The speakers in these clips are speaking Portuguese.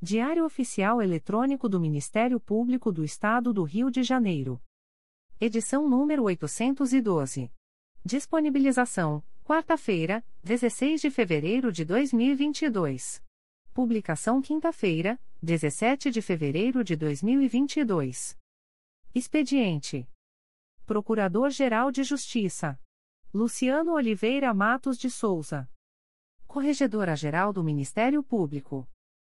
Diário Oficial Eletrônico do Ministério Público do Estado do Rio de Janeiro. Edição número 812. Disponibilização: quarta-feira, 16 de fevereiro de 2022. Publicação quinta-feira, 17 de fevereiro de 2022. Expediente: Procurador-Geral de Justiça Luciano Oliveira Matos de Souza. Corregedora-Geral do Ministério Público.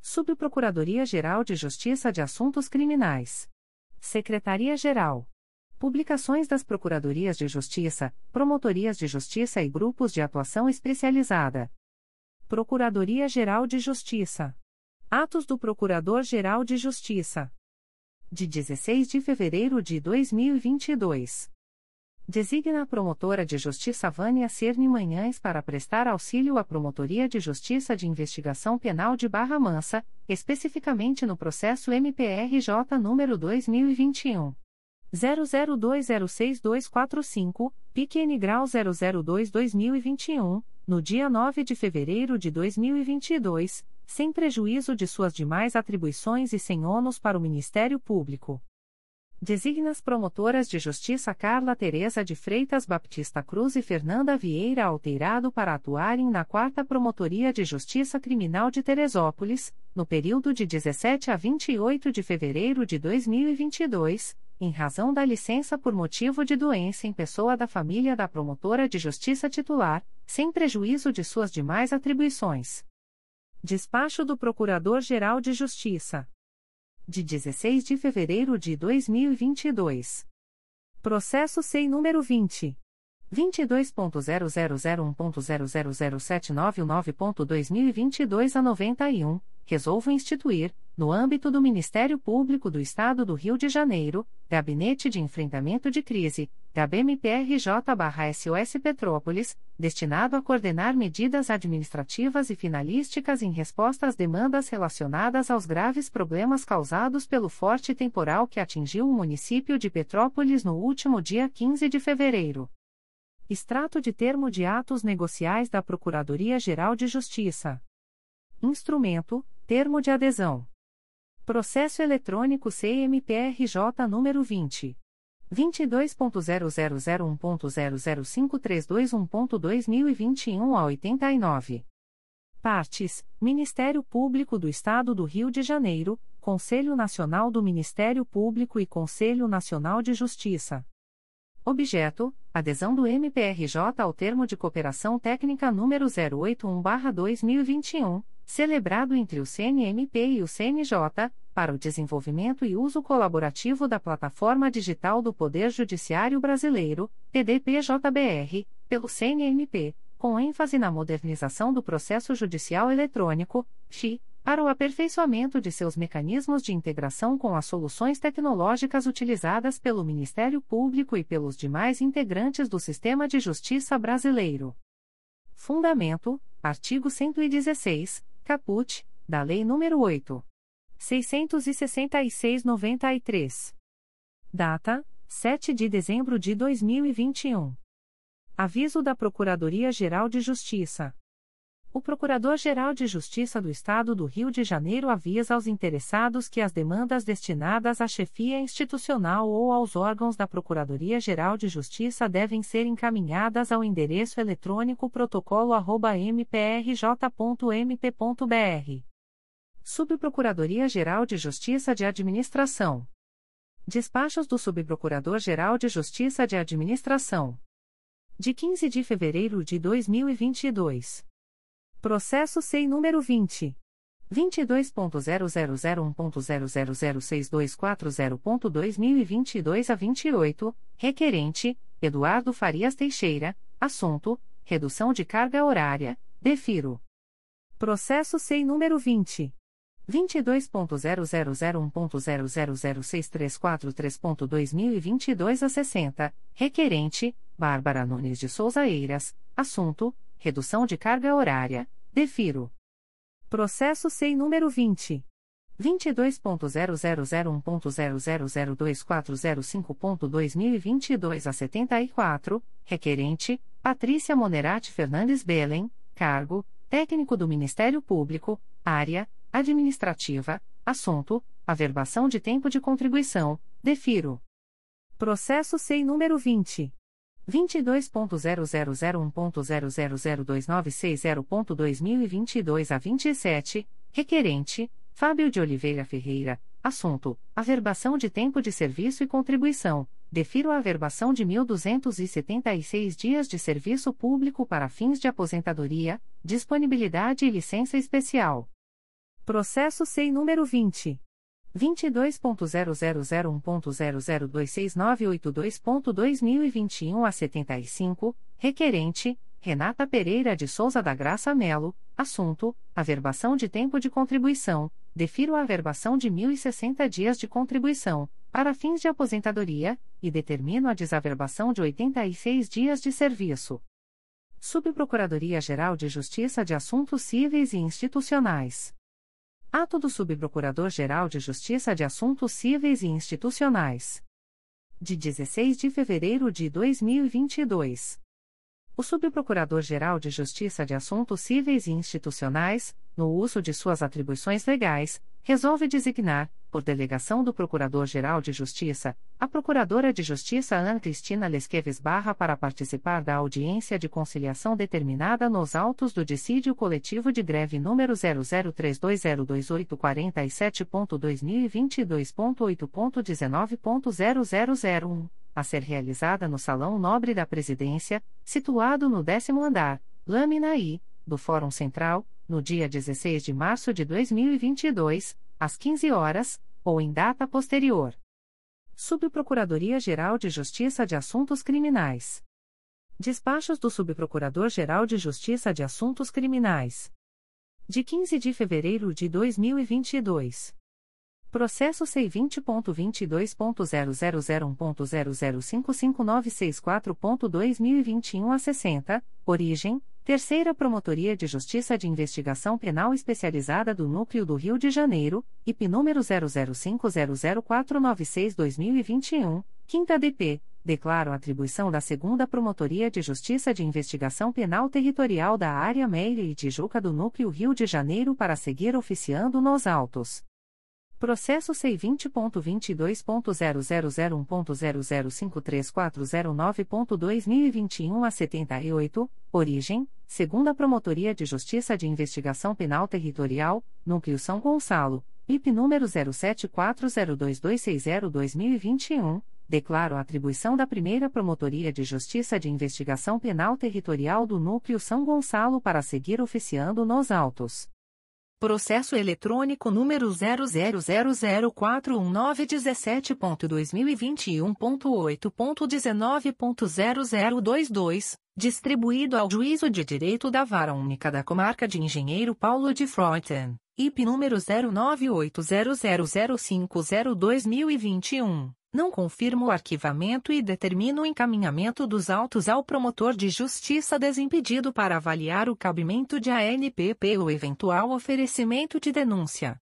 Subprocuradoria-Geral de Justiça de Assuntos Criminais. Secretaria-Geral. Publicações das Procuradorias de Justiça, Promotorias de Justiça e Grupos de Atuação Especializada. Procuradoria-Geral de Justiça. Atos do Procurador-Geral de Justiça. De 16 de fevereiro de 2022. Designa a promotora de justiça Vânia Cerny Manhães para prestar auxílio à Promotoria de Justiça de Investigação Penal de Barra Mansa, especificamente no processo MPRJ número 2021 00206245, PQN grau 002/2021, no dia 9 de fevereiro de 2022, sem prejuízo de suas demais atribuições e sem ônus para o Ministério Público. Designa as promotoras de justiça Carla Teresa de Freitas Baptista Cruz e Fernanda Vieira Alteirado para atuarem na 4 Promotoria de Justiça Criminal de Teresópolis, no período de 17 a 28 de fevereiro de 2022, em razão da licença por motivo de doença em pessoa da família da promotora de justiça titular, sem prejuízo de suas demais atribuições. Despacho do Procurador-Geral de Justiça de 16 de fevereiro de 2022. Processo SEI número 20. 22.0001.0007999.2022 a 91, resolvo instituir, no âmbito do Ministério Público do Estado do Rio de Janeiro, Gabinete de Enfrentamento de Crise, GABMPRJ-SOS Petrópolis, destinado a coordenar medidas administrativas e finalísticas em resposta às demandas relacionadas aos graves problemas causados pelo forte temporal que atingiu o município de Petrópolis no último dia 15 de fevereiro. Extrato de termo de atos negociais da Procuradoria-Geral de Justiça. Instrumento: Termo de adesão. Processo eletrônico CMPRJ número 20 22.0001.0053221.2021 a 89. Partes: Ministério Público do Estado do Rio de Janeiro, Conselho Nacional do Ministério Público e Conselho Nacional de Justiça. Objeto: adesão do MPRJ ao termo de cooperação técnica número 081/2021 celebrado entre o CNMP e o CNJ, para o desenvolvimento e uso colaborativo da plataforma digital do Poder Judiciário Brasileiro, PDPJBR, pelo CNMP, com ênfase na modernização do processo judicial eletrônico, XI, para o aperfeiçoamento de seus mecanismos de integração com as soluções tecnológicas utilizadas pelo Ministério Público e pelos demais integrantes do sistema de justiça brasileiro. Fundamento: artigo 116 caput, da Lei nº 8. 666-93. Data: 7 de dezembro de 2021. Aviso da Procuradoria-Geral de Justiça. O Procurador-Geral de Justiça do Estado do Rio de Janeiro avisa aos interessados que as demandas destinadas à chefia institucional ou aos órgãos da Procuradoria-Geral de Justiça devem ser encaminhadas ao endereço eletrônico protocolo@mprj.mp.br. Subprocuradoria-Geral de Justiça de Administração. Despachos do Subprocurador-Geral de Justiça de Administração. De 15 de fevereiro de 2022. Processo SEI número 20. 22.0001.0006240.2022 a 28, requerente, Eduardo Farias Teixeira, assunto, redução de carga horária, defiro. Processo SEI número 20. 22.0001.0006343.2022 a 60, requerente, Bárbara Nunes de Souza Eiras, assunto, redução de carga horária, defiro. Processo SEI número 20. 22.0001.0002405.2022 a 74, requerente, Patrícia Monerati Fernandes Belen, cargo, técnico do Ministério Público, área, administrativa, assunto, averbação de tempo de contribuição, defiro. Processo SEI número 20. 22.0001.0002960.2022 a 27, requerente, Fábio de Oliveira Ferreira, assunto, averbação de tempo de serviço e contribuição, defiro a averbação de 1.276 dias de serviço público para fins de aposentadoria, disponibilidade e licença especial. Processo SEI número 20. 22.0001.0026982.2021 a 75, requerente, Renata Pereira de Souza da Graça Melo, assunto, averbação de tempo de contribuição, defiro a averbação de 1.060 dias de contribuição, para fins de aposentadoria, e determino a desaverbação de 86 dias de serviço. Subprocuradoria-Geral de Justiça de Assuntos Cíveis e Institucionais. Ato do Subprocurador-Geral de Justiça de Assuntos Cíveis e Institucionais. De 16 de fevereiro de 2022. O Subprocurador-Geral de Justiça de Assuntos Cíveis e Institucionais, no uso de suas atribuições legais, resolve designar, por delegação do Procurador-Geral de Justiça, a Procuradora de Justiça Ana Cristina Lesqueves Barra para participar da audiência de conciliação determinada nos autos do dissídio coletivo de greve número 0032028477.2022.8.19.0001, a ser realizada no Salão Nobre da Presidência, situado no décimo andar, lâmina I, do Fórum Central, no dia 16 de março de 2022, às 15 horas, ou em data posterior. Subprocuradoria-Geral de Justiça de Assuntos Criminais. Despachos do Subprocurador-Geral de Justiça de Assuntos Criminais. De 15 de fevereiro de 2022. Processo C20.22.0001.0055964.2021 a 60, origem, Terceira Promotoria de Justiça de Investigação Penal Especializada do Núcleo do Rio de Janeiro, IP número 00500496-2021, Quinta DP, declaro atribuição da Segunda Promotoria de Justiça de Investigação Penal Territorial da Área Meire e Tijuca do Núcleo Rio de Janeiro para seguir oficiando nos autos Processo C20.22.0001.0053409.2021 a 78, origem, segunda Promotoria de Justiça de Investigação Penal Territorial, Núcleo São Gonçalo, IP número 07402260-2021, declaro a atribuição da primeira Promotoria de Justiça de Investigação Penal Territorial do Núcleo São Gonçalo para seguir oficiando nos autos Processo eletrônico número 000041917.2021.8.19.0022, distribuído ao Juízo de Direito da Vara Única da Comarca de Engenheiro Paulo de Fronten, IP número 098000502021 não confirma o arquivamento e determina o encaminhamento dos autos ao promotor de justiça desimpedido para avaliar o cabimento de ANPP ou eventual oferecimento de denúncia.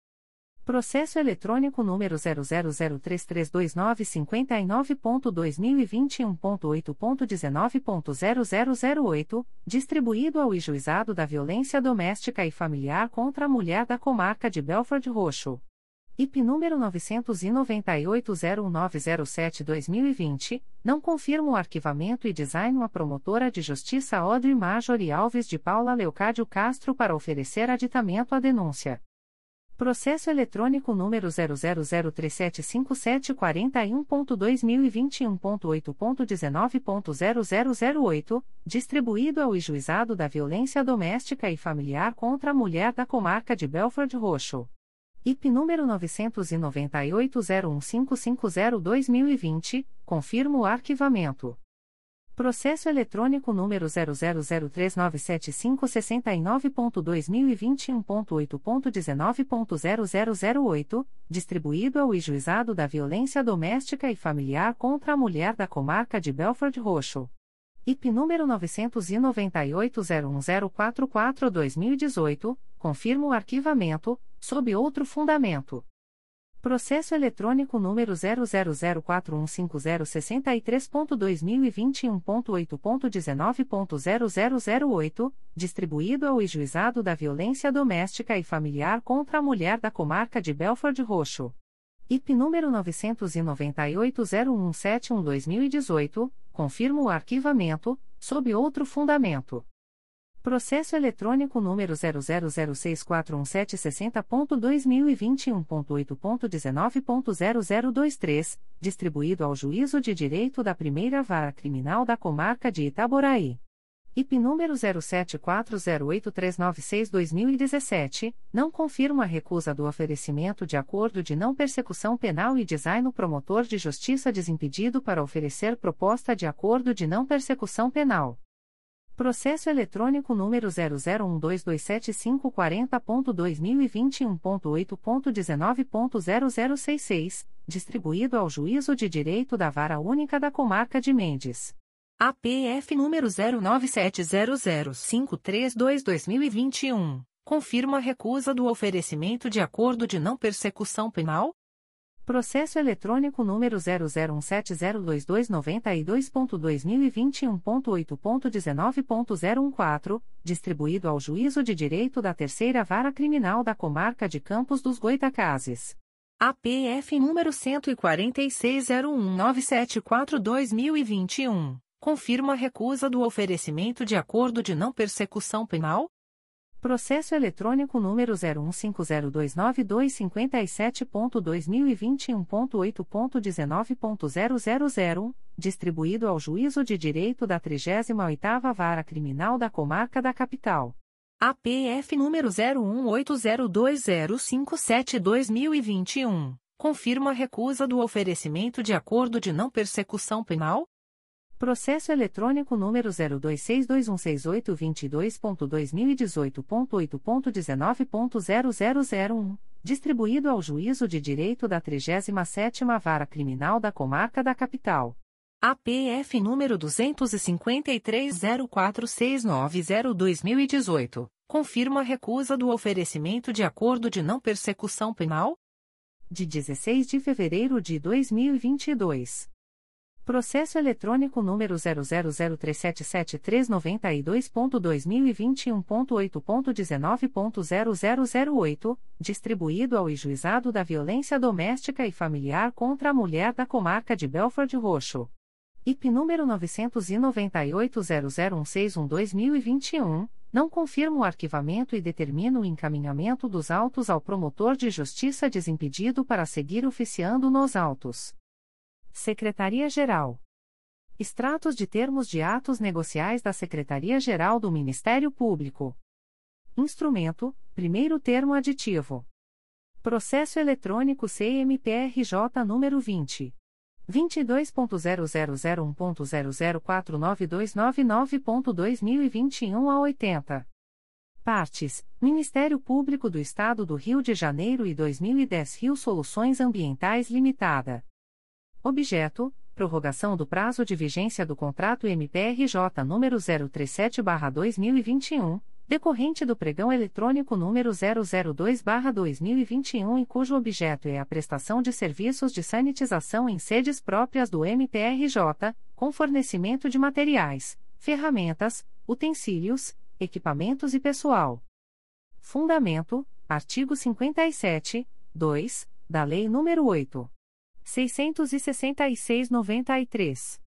Processo eletrônico número 000332959.2021.8.19.0008, distribuído ao Juizado da Violência Doméstica e Familiar contra a Mulher da Comarca de Belford Roxo. IP número 998-01907-2020, não confirma o arquivamento e design a promotora de justiça Audrey Marjorie Alves de Paula Leocádio Castro para oferecer aditamento à denúncia. Processo eletrônico número 000375741.2021.8.19.0008, distribuído ao Juizado da Violência Doméstica e Familiar contra a Mulher da Comarca de Belford Roxo. IP número 998-01550-2020, confirma o arquivamento. Processo eletrônico número 000397569.2021.8.19.0008, distribuído ao Juizado da Violência Doméstica e Familiar contra a Mulher da Comarca de Belford Roxo. IP número 998-01044-2018, confirma o arquivamento, sob outro fundamento. Processo eletrônico número 000415063.2021.8.19.0008, distribuído ao Juizado da Violência Doméstica e Familiar contra a Mulher da Comarca de Belford Roxo. IP número 998-01712-2018, confirma o arquivamento, sob outro fundamento. Processo eletrônico número 0006417.2021.8.19.0023, distribuído ao Juízo de Direito da Primeira Vara Criminal da Comarca de Itaboraí. IP número 07408396-2017, não confirma a recusa do oferecimento de acordo de não persecução penal e design no promotor de justiça desimpedido para oferecer proposta de acordo de não persecução penal. Processo eletrônico número 001227540.2021.8.19.0066, distribuído ao Juízo de Direito da Vara Única da Comarca de Mendes. APF número 09700532-2021, confirma a recusa do oferecimento de acordo de não persecução penal? Processo eletrônico número 001702292.2021.8.19.014, distribuído ao Juízo de Direito da Terceira Vara Criminal da Comarca de Campos dos Goitacazes. APF número 14601974-2021, confirma a recusa do oferecimento de acordo de não persecução penal? Processo eletrônico número 015029257.2021.8.19.0001, distribuído ao Juízo de Direito da 38ª Vara Criminal da Comarca da Capital. APF número 01802057-2021, confirma a recusa do oferecimento de acordo de não persecução penal? Processo eletrônico número 026216822.2018.8.19.0001, distribuído ao Juízo de Direito da 37ª Vara Criminal da Comarca da Capital. APF número 2530469002018, confirma a recusa do oferecimento de acordo de não persecução penal? De 16 de fevereiro de 2022. Processo eletrônico número 000377392.2021.8.19.0008, distribuído ao Juizado da Violência Doméstica e Familiar contra a Mulher da Comarca de Belford Roxo. IP número 998-00161-2021, não confirma o arquivamento e determina o encaminhamento dos autos ao promotor de justiça desimpedido para seguir oficiando nos autos. Secretaria-Geral. Extratos de termos de atos negociais da Secretaria-Geral do Ministério Público. Instrumento: Primeiro termo aditivo. Processo eletrônico CMPRJ número 20 22.0001.0049299.2021 a 80. Partes: Ministério Público do Estado do Rio de Janeiro e 2010 Rio Soluções Ambientais Limitada. Objeto: Prorrogação do prazo de vigência do contrato MPRJ número 037/2021, decorrente do pregão eletrônico número 002/2021 e cujo objeto é a prestação de serviços de sanitização em sedes próprias do MPRJ, com fornecimento de materiais, ferramentas, utensílios, equipamentos e pessoal. Fundamento: artigo 57, 2, da Lei nº 8. 666-93.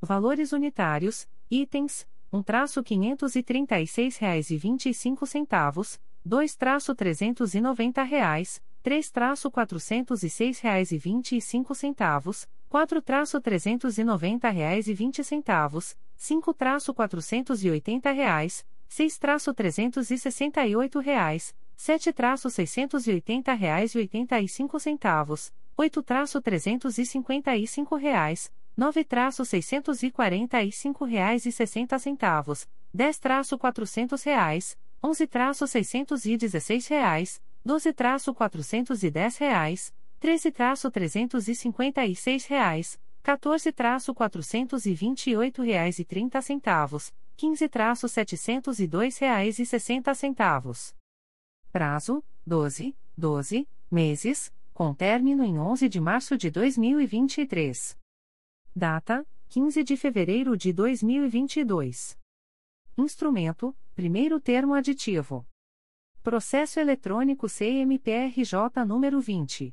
Valores unitários, itens, 1 traço R$ 536,25, 2 traço 390 reais, 3 traço R$ 406,25, 4 traço R$ 390,20, 5 traço 480 reais, 6 traço 368 reais, 7 traço R$ 680,85, reais 8 traço 355 reais, 9 traço 645 reais e 60 centavos, 10 traço 400 reais, 11 traço 616 reais, 12 traço 410 reais, 13 traço 356 reais, 14 traço 428 reais e 30 centavos, 15 traço 702 reais e 60 centavos. Prazo: 12, 12 meses com término em 11 de março de 2023. Data: 15 de fevereiro de 2022. Instrumento: primeiro termo aditivo. Processo eletrônico CMPRJ número 20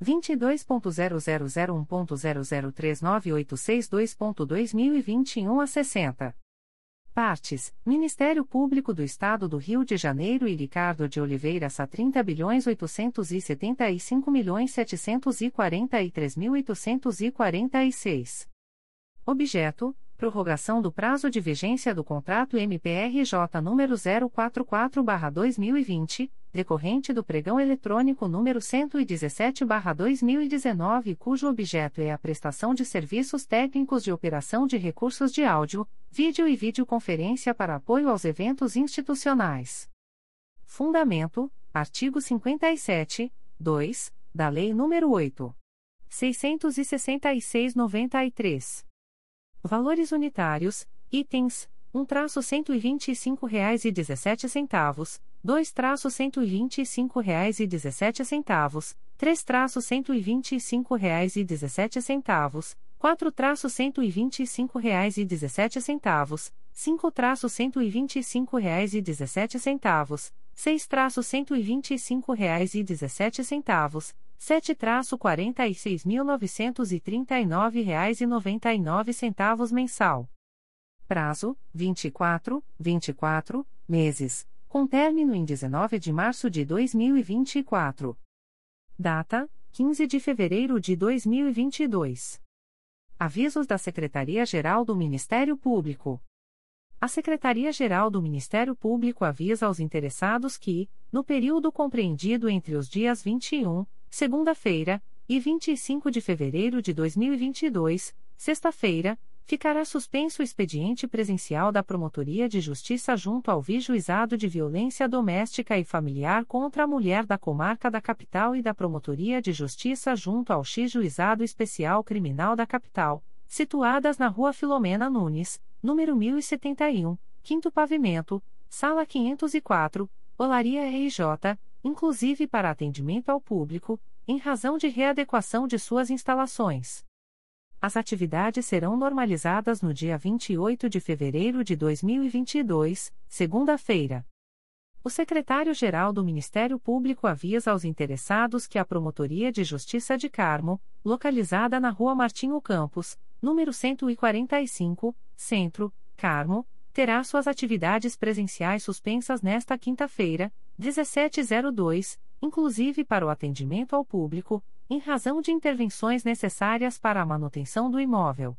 22.0001.0039862.2021 a 60. Partes: Ministério Público do Estado do Rio de Janeiro e Ricardo de Oliveira Sá 30 bilhões 875 milhões 743 mil 846. Objeto: Prorrogação do prazo de vigência do contrato MPRJ número 044/2020, decorrente do pregão eletrônico número 117/2019, cujo objeto é a prestação de serviços técnicos de operação de recursos de áudio, vídeo e videoconferência para apoio aos eventos institucionais. Fundamento: artigo 57, 2, da Lei nº 8. 666/93. Valores unitários, itens, 1 traço cento e vinte e cinco reais e dezessete centavos, 2 traço cento e vinte e cinco reais e dezessete centavos, 3 traço cento e vinte e cinco reais e dezessete centavos, 4 traço cento e vinte e cinco reais e dezessete centavos, 5 traço cento e vinte e cinco reais e dezessete centavos, 6 traço cento e vinte e cinco reais e dezessete centavos, sete traço quarenta e seis mil novecentos e trinta e nove reais e noventa e nove centavos mensal. Prazo: vinte e quatro, vinte e quatro meses, com término em 19 de março de 2024. Data: 15 de fevereiro de 2022. Avisos da Secretaria-Geral do Ministério Público. A Secretaria-Geral do Ministério Público avisa aos interessados que, no período compreendido entre os dias 21 segunda-feira, e 25 de fevereiro de 2022, sexta-feira, ficará suspenso o expediente presencial da Promotoria de Justiça junto ao Vijuizado de Violência Doméstica e Familiar contra a Mulher da Comarca da Capital e da Promotoria de Justiça junto ao X-Juizado Especial Criminal da Capital, situadas na Rua Filomena Nunes, número 1071, Quinto Pavimento, Sala 504, Olaria RJ, inclusive para atendimento ao público, em razão de readequação de suas instalações. As atividades serão normalizadas no dia 28 de fevereiro de 2022, segunda-feira. O secretário-geral do Ministério Público avisa aos interessados que a Promotoria de Justiça de Carmo, localizada na Rua Martinho Campos, número 145, Centro, Carmo, terá suas atividades presenciais suspensas nesta quinta-feira, 1702, inclusive para o atendimento ao público, em razão de intervenções necessárias para a manutenção do imóvel.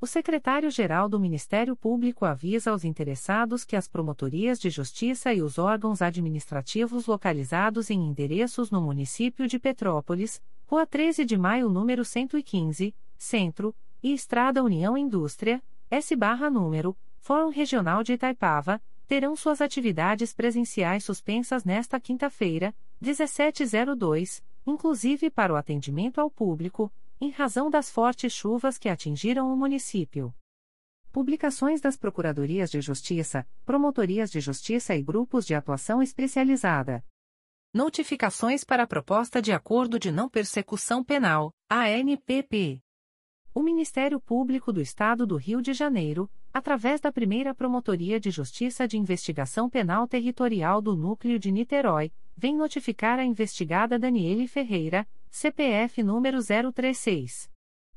O secretário-geral do Ministério Público avisa aos interessados que as promotorias de justiça e os órgãos administrativos localizados em endereços no município de Petrópolis, Rua 13 de Maio, número 115, Centro, e Estrada União Indústria, S/número, Fórum Regional de Itaipava, terão suas atividades presenciais suspensas nesta quinta-feira, 1702, inclusive para o atendimento ao público em razão das fortes chuvas que atingiram o município. Publicações das Procuradorias de Justiça, Promotorias de Justiça e Grupos de Atuação Especializada. Notificações para a Proposta de Acordo de Não Persecução Penal, ANPP. O Ministério Público do Estado do Rio de Janeiro, através da primeira Promotoria de Justiça de Investigação Penal Territorial do Núcleo de Niterói, vem notificar a investigada Daniele Ferreira, CPF número 036.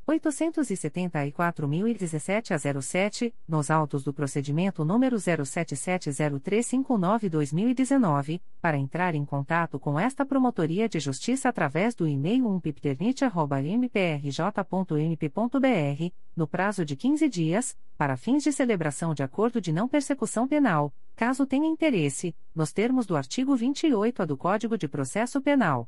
874.017 a 07, nos autos do procedimento número 07703559-2019, para entrar em contato com esta Promotoria de Justiça através do e-mail umpipternit.mprj.mp.br, no prazo de 15 dias, para fins de celebração de acordo de não persecução penal, caso tenha interesse, nos termos do artigo 28A do Código de Processo Penal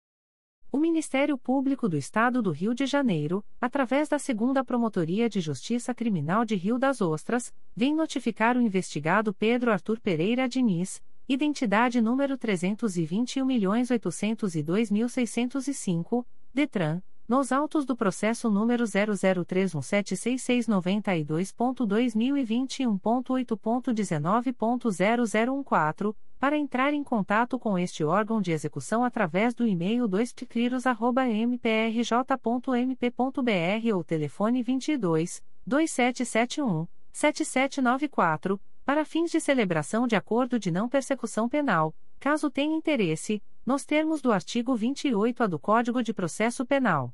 O Ministério Público do Estado do Rio de Janeiro, através da Segunda Promotoria de Justiça Criminal de Rio das Ostras, vem notificar o investigado Pedro Arthur Pereira Diniz, identidade número 321.802.605, DETRAN, nos autos do processo número 003176692.2021.8.19.0014, para entrar em contato com este órgão de execução através do e-mail 2picliros.mprj.mp.br ou telefone 22 2771 7794, para fins de celebração de acordo de não persecução penal, caso tenha interesse, nos termos do artigo 28A do Código de Processo Penal.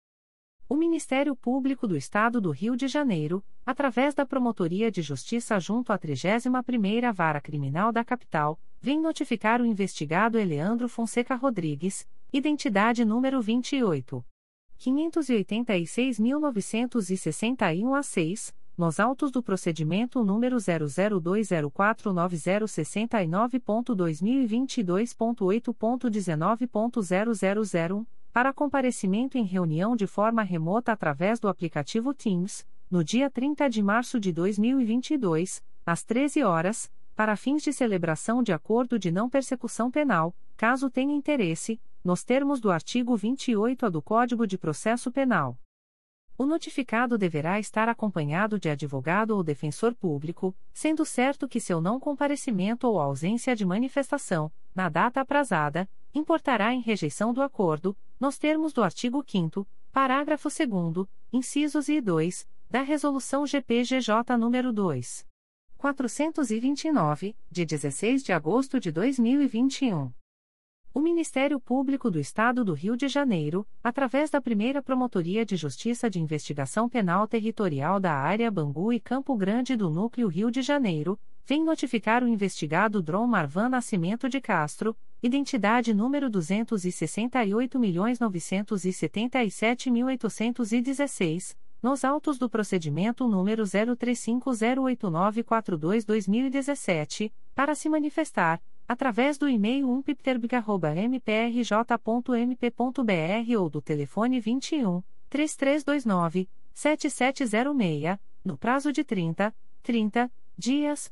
O Ministério Público do Estado do Rio de Janeiro, através da Promotoria de Justiça junto à 31ª Vara Criminal da Capital, vem notificar o investigado Eleandro Fonseca Rodrigues, identidade número 28. 586.961 a 6, nos autos do procedimento número 002049069.2022.8.19.0001, para comparecimento em reunião de forma remota através do aplicativo Teams, no dia 30 de março de 2022, às 13 horas, para fins de celebração de acordo de não persecução penal, caso tenha interesse, nos termos do artigo 28A do Código de Processo Penal. O notificado deverá estar acompanhado de advogado ou defensor público, sendo certo que seu não comparecimento ou ausência de manifestação, na data aprazada, importará em rejeição do acordo, nos termos do artigo 5 parágrafo 2 incisos e 2, da Resolução GPGJ nº 2. 429, de 16 de agosto de 2021. O Ministério Público do Estado do Rio de Janeiro, através da primeira Promotoria de Justiça de Investigação Penal Territorial da Área Bangu e Campo Grande do Núcleo Rio de Janeiro, vem notificar o investigado Drom Marvan Nascimento de Castro, identidade número 268.977.816, nos autos do procedimento número 03508942-2017, para se manifestar através do e-mail umpipterb.mprj.mp.br ou do telefone 21 3329 7706, no prazo de 30, 30 dias,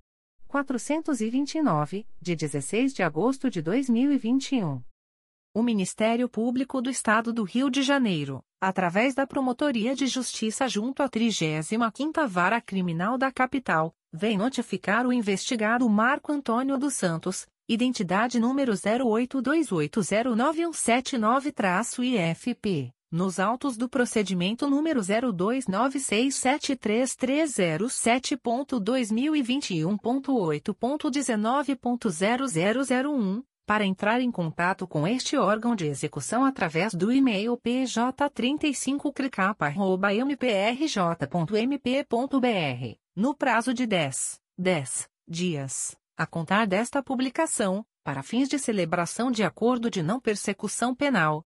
429, de 16 de agosto de 2021. O Ministério Público do Estado do Rio de Janeiro, através da Promotoria de Justiça junto à 35ª Vara Criminal da Capital, vem notificar o investigado Marco Antônio dos Santos, identidade número 0828091779-IFP, nos autos do procedimento número 0296733007.2021.8.19.0001 para entrar em contato com este órgão de execução através do e-mail pj35cricapa.mprj.mp.br, no prazo de 10, 10 dias, a contar desta publicação, para fins de celebração de acordo de não persecução penal,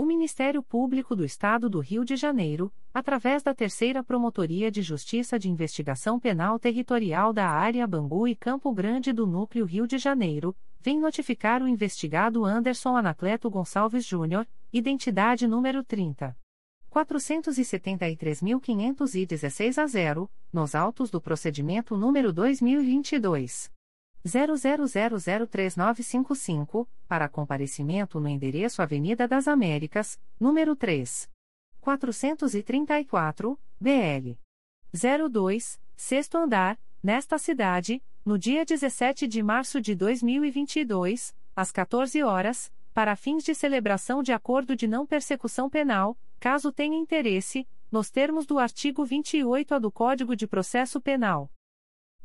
O Ministério Público do Estado do Rio de Janeiro, através da Terceira Promotoria de Justiça de Investigação Penal Territorial da Área Bangu e Campo Grande do Núcleo Rio de Janeiro, vem notificar o investigado Anderson Anacleto Gonçalves Júnior, identidade número 30. 473.516 a 0, nos autos do procedimento número 2022 00003955, para comparecimento no endereço Avenida das Américas, número 3. 434, BL. 02, sexto andar, nesta cidade, no dia 17 de março de 2022, às 14 horas, para fins de celebração de acordo de não persecução penal, caso tenha interesse, nos termos do artigo 28-A do Código de Processo Penal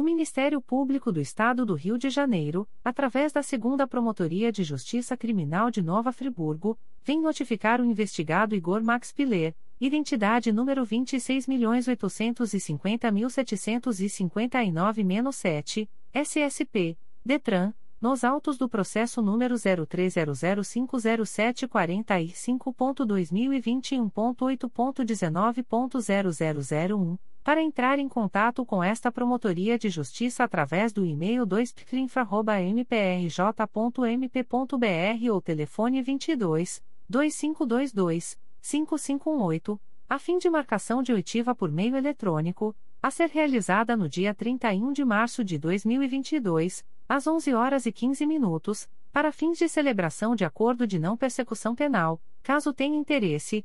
O Ministério Público do Estado do Rio de Janeiro, através da Segunda Promotoria de Justiça Criminal de Nova Friburgo, vem notificar o investigado Igor Max Piler, identidade número 26.850.759-7, SSP, DETRAN, nos autos do processo número 03005075.2021.8.19.0001 para entrar em contato com esta Promotoria de Justiça através do e-mail 2ptrinfra.mprj.mp.br ou telefone 22 2522 5518, a fim de marcação de oitiva por meio eletrônico, a ser realizada no dia 31 de março de 2022, às 11 horas e 15 minutos, para fins de celebração de acordo de não persecução penal, caso tenha interesse,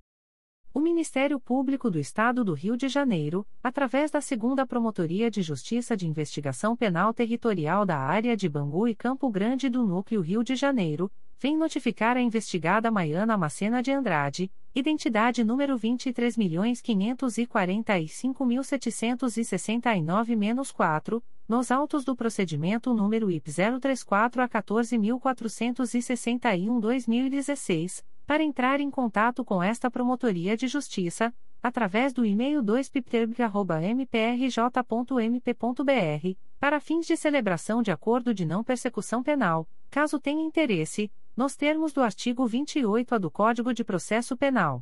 O Ministério Público do Estado do Rio de Janeiro, através da Segunda Promotoria de Justiça de Investigação Penal Territorial da Área de Bangu e Campo Grande do Núcleo Rio de Janeiro, vem notificar a investigada Maiana Macena de Andrade, identidade número 23.545.769-4, nos autos do procedimento número IP 034 a 14.461-2016 para entrar em contato com esta Promotoria de Justiça, através do e-mail 2pipterb.mprj.mp.br, para fins de celebração de acordo de não persecução penal, caso tenha interesse, nos termos do artigo 28-A do Código de Processo Penal.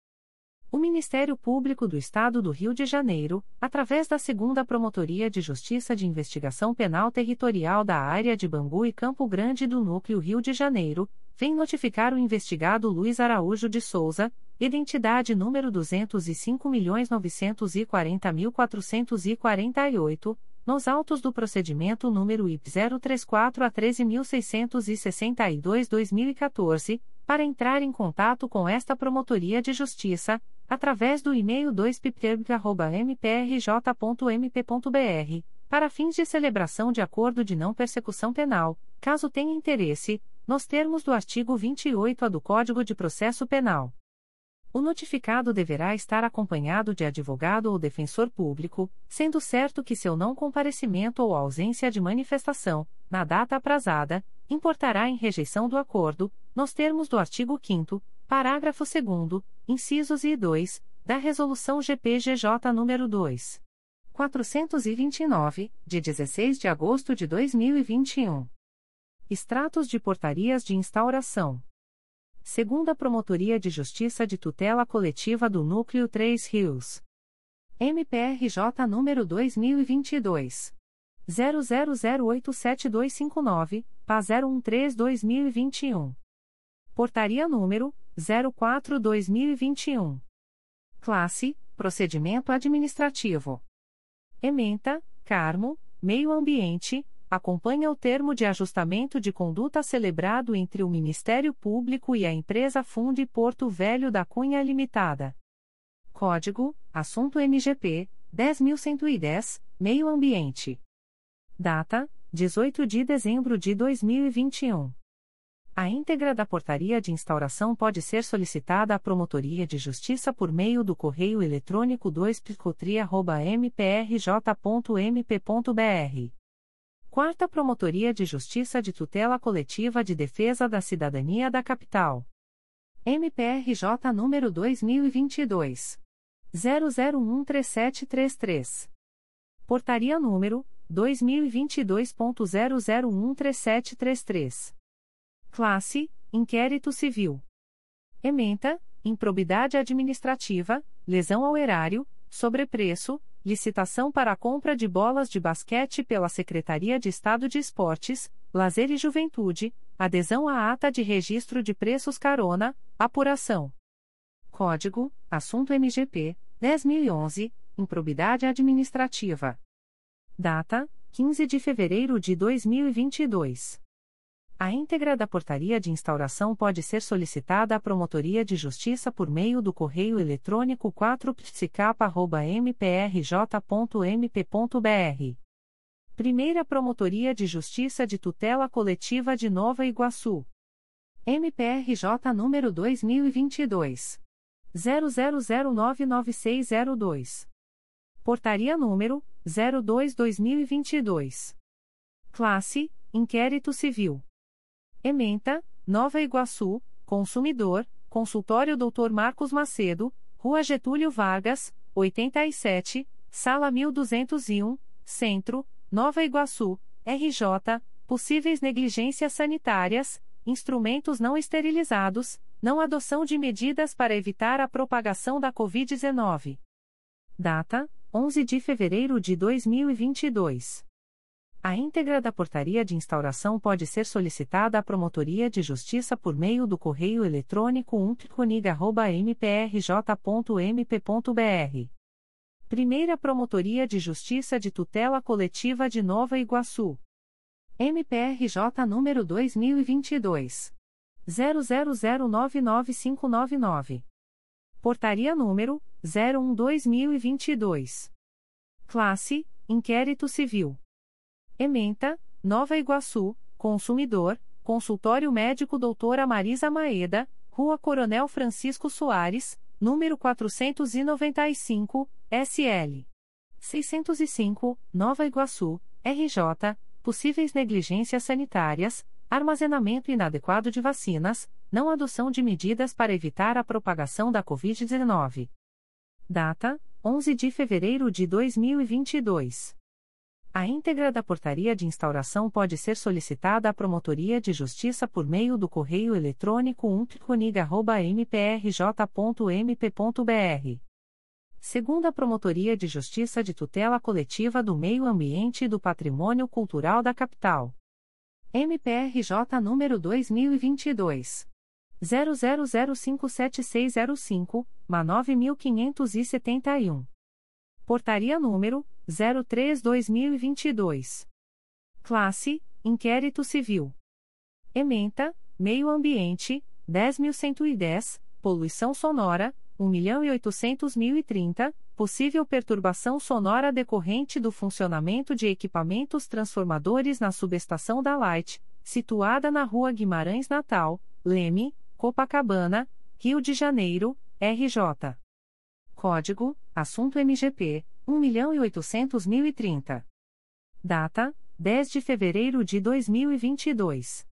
O Ministério Público do Estado do Rio de Janeiro, através da Segunda Promotoria de Justiça de Investigação Penal Territorial da Área de Bangu e Campo Grande do Núcleo Rio de Janeiro, vem notificar o investigado Luiz Araújo de Souza, identidade número 205.940.448, nos autos do procedimento número IP 034 a 13.662-2014, para entrar em contato com esta Promotoria de Justiça, através do e-mail 2pipterb.mprj.mp.br, para fins de celebração de acordo de não persecução penal, caso tenha interesse, nos termos do artigo 28-A do Código de Processo Penal. O notificado deverá estar acompanhado de advogado ou defensor público, sendo certo que seu não comparecimento ou ausência de manifestação, na data aprazada, importará em rejeição do acordo, nos termos do artigo 5 parágrafo 2 incisos e 2, da Resolução GPGJ nº 2. 429, de 16 de agosto de 2021. Extratos de portarias de instauração. Segunda Promotoria de Justiça de Tutela Coletiva do Núcleo 3 Rios. MPRJ número 2022 00087259, PA 013-2021. Portaria número 04-2021. Classe: Procedimento Administrativo. Ementa, Carmo, Meio Ambiente, acompanha o termo de ajustamento de conduta celebrado entre o Ministério Público e a empresa Funde Porto Velho da Cunha Limitada. Código: Assunto MGP 10110, Meio Ambiente. Data: 18 de dezembro de 2021. A íntegra da portaria de instauração pode ser solicitada à Promotoria de Justiça por meio do correio eletrônico 2picotria.mprj.mp.br Quarta Promotoria de Justiça de Tutela Coletiva de Defesa da Cidadania da Capital. MPRJ número 2022 00137333. Portaria número 2022.00137333. Classe: Inquérito Civil. Ementa: Improbidade administrativa, lesão ao erário, sobrepreço licitação para a compra de bolas de basquete pela Secretaria de Estado de Esportes, Lazer e Juventude, adesão à ata de registro de preços carona, apuração. Código: Assunto MGP 10011, improbidade administrativa. Data: 15 de fevereiro de 2022. A íntegra da portaria de instauração pode ser solicitada à Promotoria de Justiça por meio do correio eletrônico 4psicapa.mprj.mp.br. Primeira Promotoria de Justiça de Tutela Coletiva de Nova Iguaçu. MPRJ número 2022. 00099602. Portaria número 02-2022. Classe: Inquérito Civil. Ementa, Nova Iguaçu, Consumidor, Consultório Dr. Marcos Macedo, Rua Getúlio Vargas, 87, Sala 1201, Centro, Nova Iguaçu, RJ, possíveis negligências sanitárias, instrumentos não esterilizados, não adoção de medidas para evitar a propagação da Covid-19. Data: 11 de fevereiro de 2022. A íntegra da portaria de instauração pode ser solicitada à Promotoria de Justiça por meio do correio eletrônico umptconig.mprj.mp.br. Primeira Promotoria de Justiça de Tutela Coletiva de Nova Iguaçu. MPRJ número 2022. 00099599. Portaria número 01-2022. Classe: Inquérito Civil. Ementa, Nova Iguaçu, Consumidor, Consultório Médico Doutora Marisa Maeda, Rua Coronel Francisco Soares, número 495, SL. 605, Nova Iguaçu, RJ, possíveis negligências sanitárias, armazenamento inadequado de vacinas, não adoção de medidas para evitar a propagação da Covid-19. Data: 11 de fevereiro de 2022. A íntegra da portaria de instauração pode ser solicitada à Promotoria de Justiça por meio do correio eletrônico umtriconig.mprj.mp.br. Segunda Promotoria de Justiça de Tutela Coletiva do Meio Ambiente e do Patrimônio Cultural da Capital. MPRJ número 2022. 00057605, MA 9571. Portaria número 03-2022. Classe: Inquérito Civil. Ementa: Meio Ambiente: 10.110, Poluição Sonora: 1.800.030, Possível perturbação sonora decorrente do funcionamento de equipamentos transformadores na subestação da Light, situada na Rua Guimarães Natal, Leme, Copacabana, Rio de Janeiro, RJ. Código: Assunto MGP 1.800.030. Data: 10 de fevereiro de 2022.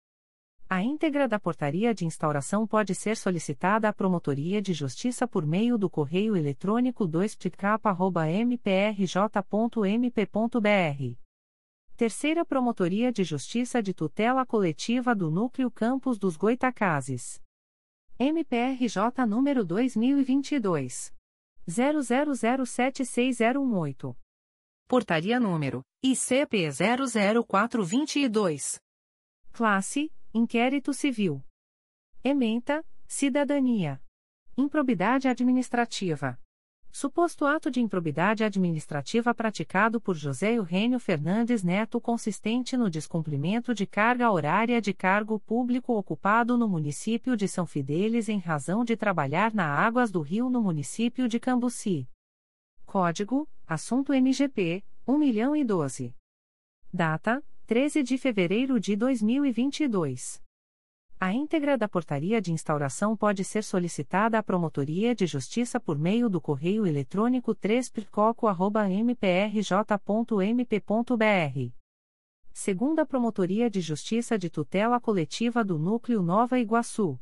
A íntegra da portaria de instauração pode ser solicitada à Promotoria de Justiça por meio do correio eletrônico 2pk.mprj.mp.br. Terceira Promotoria de Justiça de Tutela Coletiva do Núcleo Campos dos Goitacazes. MPRJ número 2022 00076018. Portaria número ICP 00422. Classe: Inquérito Civil. Ementa: Cidadania. Improbidade administrativa. Suposto ato de improbidade administrativa praticado por José Eugênio Fernandes Neto consistente no descumprimento de carga horária de cargo público ocupado no município de São Fidélis em razão de trabalhar na Águas do Rio no município de Cambuci. Código: Assunto MGP 1.012. Data: 13 de fevereiro de 2022. A íntegra da portaria de instauração pode ser solicitada à Promotoria de Justiça por meio do correio eletrônico 3picoco.mprj.mp.br. Segunda Promotoria de Justiça de Tutela Coletiva do Núcleo Nova Iguaçu.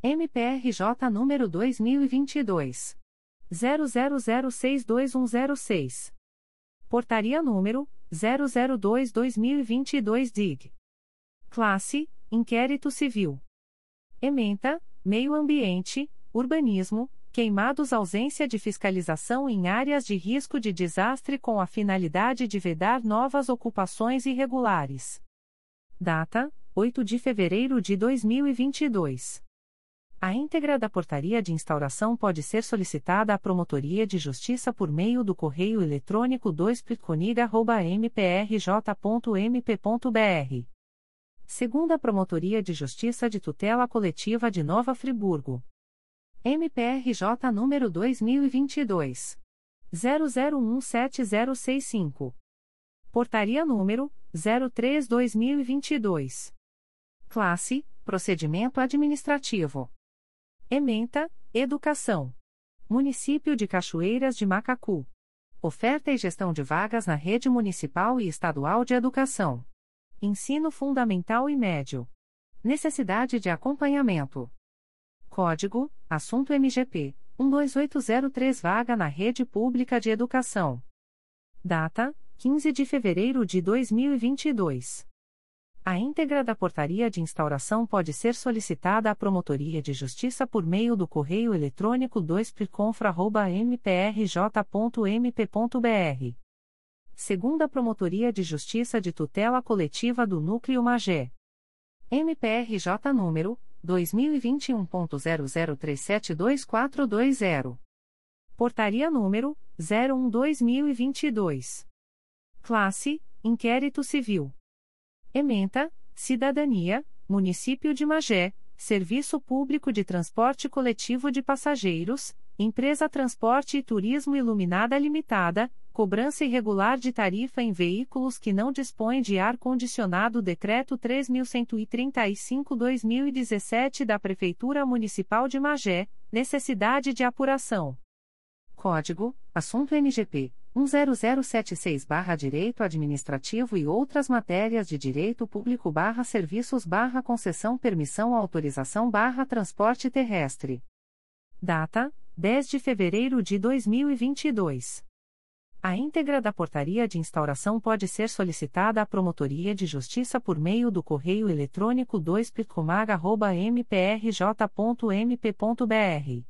MPRJ número 2022. 00062106. Portaria número 002-2022 DIG. Classe Inquérito Civil. Ementa, Meio Ambiente, Urbanismo, queimados ausência de fiscalização em áreas de risco de desastre com a finalidade de vedar novas ocupações irregulares. Data: 8 de fevereiro de 2022. A íntegra da portaria de instauração pode ser solicitada à Promotoria de Justiça por meio do correio eletrônico 2piconiga.mprj.mp.br segunda Promotoria de Justiça de Tutela Coletiva de Nova Friburgo. MPRJ número 2022 001705. Portaria número 03/2022. Classe: Procedimento administrativo. Ementa: Educação. Município de Cachoeiras de Macacu. Oferta e gestão de vagas na rede municipal e estadual de educação. Ensino fundamental e médio. Necessidade de acompanhamento. Código: Assunto MGP 12803 Vaga na rede pública de educação. Data: 15 de fevereiro de 2022. A íntegra da portaria de instauração pode ser solicitada à Promotoria de Justiça por meio do correio eletrônico 2pconfra.mprj.mp.br segunda Promotoria de Justiça de Tutela Coletiva do Núcleo Magé. MPRJ número 2021.00372420. Portaria número 01/2022. Classe: Inquérito Civil. Ementa: Cidadania, Município de Magé, Serviço Público de Transporte Coletivo de Passageiros, Empresa Transporte e Turismo Iluminada Limitada Cobrança irregular de tarifa em veículos que não dispõem de ar-condicionado Decreto 3135-2017 da Prefeitura Municipal de Magé, necessidade de apuração. Código: Assunto MGP 10076/Direito Administrativo e outras matérias de Direito Público/Serviços/Concessão Permissão Autorização/Transporte Terrestre. Data: 10 de fevereiro de 2022. A íntegra da portaria de instauração pode ser solicitada à Promotoria de Justiça por meio do correio eletrônico 2picomag.mprj.mp.br.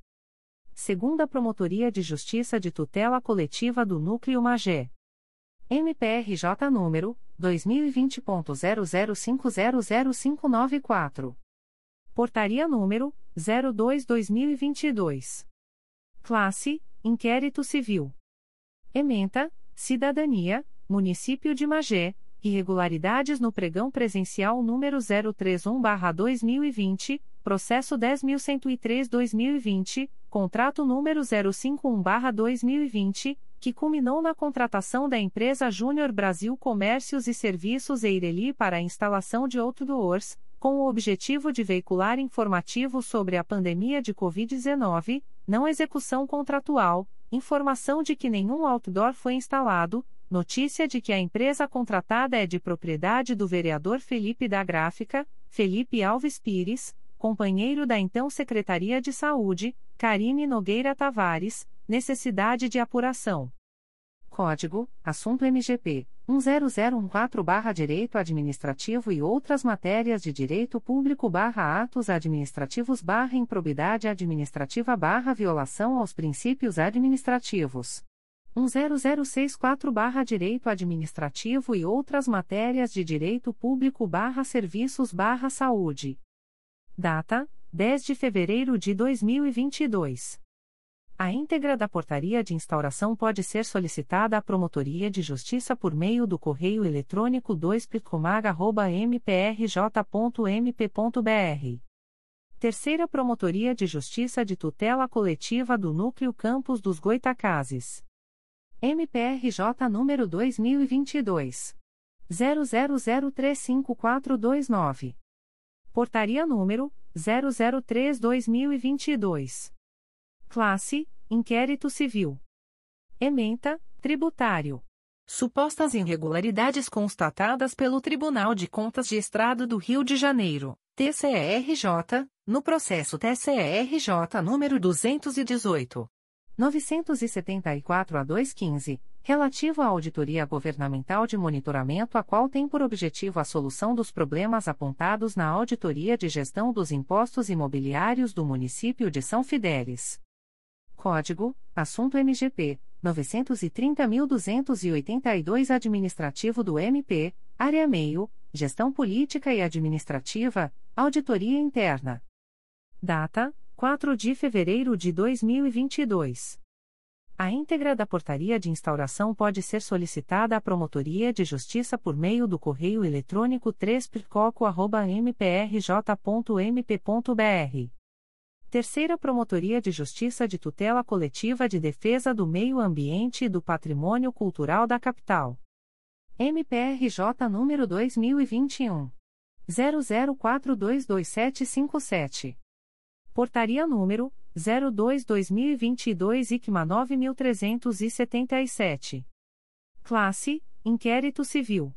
Segunda Promotoria de Justiça de Tutela Coletiva do Núcleo Magé. MPRJ número 2020.00500594. Portaria número 02/2022. Classe: Inquérito Civil. Ementa, Cidadania, Município de Magé, irregularidades no pregão presencial número 031-2020, processo 10.103-2020, contrato número 051-2020, que culminou na contratação da empresa Júnior Brasil Comércios e Serviços Eireli para a instalação de outdoors, com o objetivo de veicular informativo sobre a pandemia de Covid-19, não execução contratual, informação de que nenhum outdoor foi instalado, notícia de que a empresa contratada é de propriedade do vereador Felipe da Gráfica, Felipe Alves Pires, companheiro da então Secretaria de Saúde, Karine Nogueira Tavares, necessidade de apuração. Código: Assunto MGP 10014/Direito Administrativo e outras matérias de Direito Público/Atos Administrativos/Improbidade Administrativa/Violação aos princípios administrativos. 10064/Direito Administrativo e outras matérias de Direito Público/Serviços/Saúde. Data: 10 de fevereiro de 2022. A íntegra da portaria de instauração pode ser solicitada à Promotoria de Justiça por meio do correio eletrônico 2picomag.mprj.mp.br. Terceira Promotoria de Justiça de Tutela Coletiva do Núcleo Campos dos Goitacazes. MPRJ número 2022. 00035429. Portaria número 003-2022. Classe: Inquérito Civil. Ementa: Tributário. Supostas irregularidades constatadas pelo Tribunal de Contas de Estado do Rio de Janeiro, TCRJ, no processo TCRJ número 218. 974 a 215, relativo à auditoria governamental de monitoramento a qual tem por objetivo a solução dos problemas apontados na Auditoria de Gestão dos Impostos Imobiliários do município de São Fidélis. Código: Assunto MGP 930.282 Administrativo do MP, Área Meio, Gestão Política e Administrativa, Auditoria Interna. Data: 4 de fevereiro de 2022. A íntegra da portaria de instauração pode ser solicitada à Promotoria de Justiça por meio do correio eletrônico 3picoco.mprj.mp.br Terceira Promotoria de Justiça de Tutela Coletiva de Defesa do Meio Ambiente e do Patrimônio Cultural da Capital. MPRJ número 2021 00422757. Portaria número 02/2022 ICMA 9377. Classe: Inquérito Civil.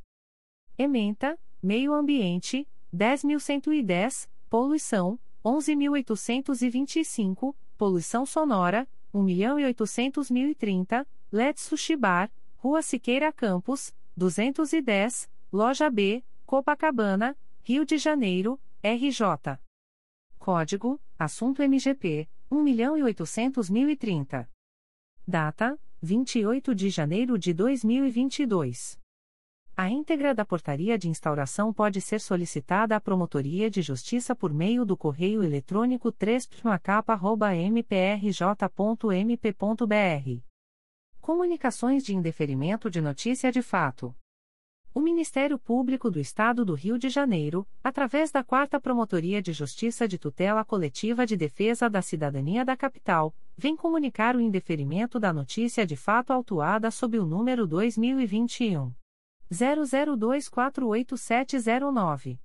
Ementa: Meio Ambiente 10110, Poluição 11.825, poluição sonora, 1.800.030, Let's Sushi Bar, Rua Siqueira Campos, 210, Loja B, Copacabana, Rio de Janeiro, RJ. Código: Assunto MGP 1.800.030. Data: 28 de janeiro de 2022. A íntegra da portaria de instauração pode ser solicitada à Promotoria de Justiça por meio do correio eletrônico 3pmacapa.mprj.mp.br. Comunicações de indeferimento de notícia de fato. O Ministério Público do Estado do Rio de Janeiro, através da 4 Promotoria de Justiça de Tutela Coletiva de Defesa da Cidadania da Capital, vem comunicar o indeferimento da notícia de fato autuada sob o número 2021 00248709.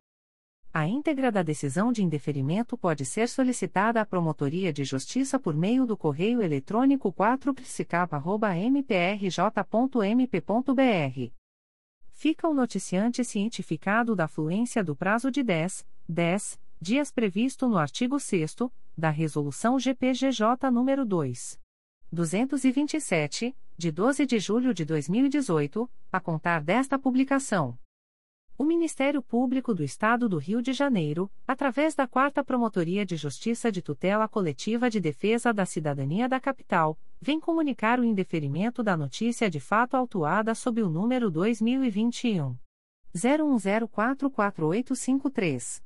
A íntegra da decisão de indeferimento pode ser solicitada à Promotoria de Justiça por meio do correio eletrônico 4psicapa.mprj.mp.br. Fica o noticiante cientificado da fluência do prazo de 10, 10 dias previsto no artigo 6 da Resolução GPGJ nº 2. 227, de 12 de julho de 2018, a contar desta publicação. O Ministério Público do Estado do Rio de Janeiro, através da 4 Promotoria de Justiça de Tutela Coletiva de Defesa da Cidadania da Capital, vem comunicar o indeferimento da notícia de fato autuada sob o número 2021 01044853.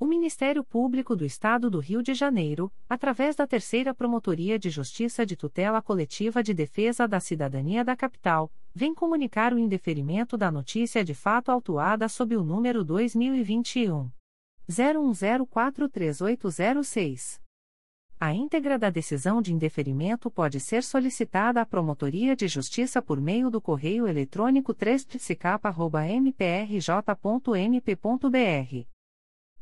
O Ministério Público do Estado do Rio de Janeiro, através da Terceira Promotoria de Justiça de Tutela Coletiva de Defesa da Cidadania da Capital, vem comunicar o indeferimento da notícia de fato autuada sob o número 2021 01043806. A íntegra da decisão de indeferimento pode ser solicitada à Promotoria de Justiça por meio do correio eletrônico 3psicapa.mprj.mp.br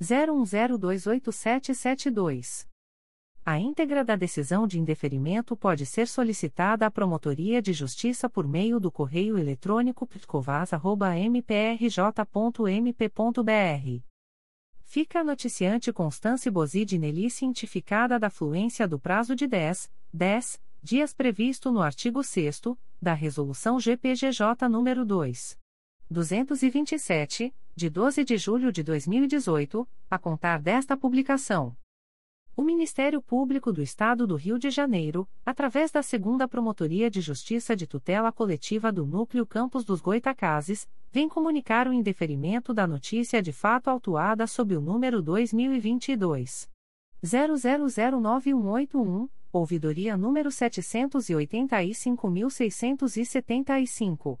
01028772. A íntegra da decisão de indeferimento pode ser solicitada à Promotoria de Justiça por meio do correio eletrônico pitcovas.mprj.mp.br. Fica a noticiante Constance Bozide Nelly cientificada da fluência do prazo de 10, 10 dias previsto no artigo 6 da Resolução GPGJ nº 2. 227, de 12 de julho de 2018, a contar desta publicação. O Ministério Público do Estado do Rio de Janeiro, através da Segunda Promotoria de Justiça de Tutela Coletiva do Núcleo Campos dos Goitacazes, vem comunicar o indeferimento da notícia de fato autuada sob o número 2022 00091881, ouvidoria número 785.675.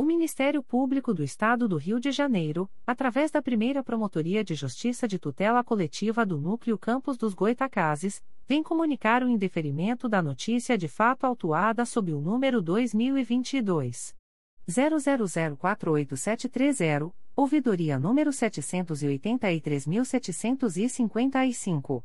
O Ministério Público do Estado do Rio de Janeiro, através da primeira Promotoria de Justiça de Tutela Coletiva do Núcleo Campos dos Goitacazes, vem comunicar o indeferimento da notícia de fato autuada sob o número 2022. 00048730, ouvidoria número 783.755.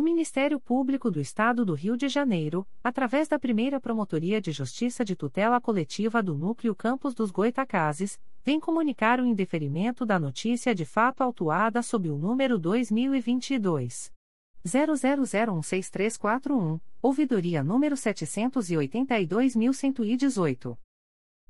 O Ministério Público do Estado do Rio de Janeiro, através da primeira Promotoria de Justiça de Tutela Coletiva do Núcleo Campos dos Goitacazes, vem comunicar o indeferimento da notícia de fato autuada sob o número 2022. 00016341, ouvidoria número 782.118.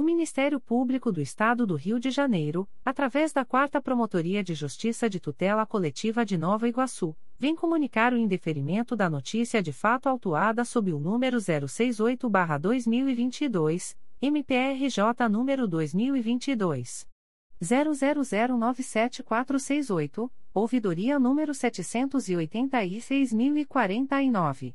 O Ministério Público do Estado do Rio de Janeiro, através da 4 Promotoria de Justiça de Tutela Coletiva de Nova Iguaçu, vem comunicar o indeferimento da notícia de fato autuada sob o número 068-2022, MPRJ número 2022 00097468, ouvidoria número 786.049.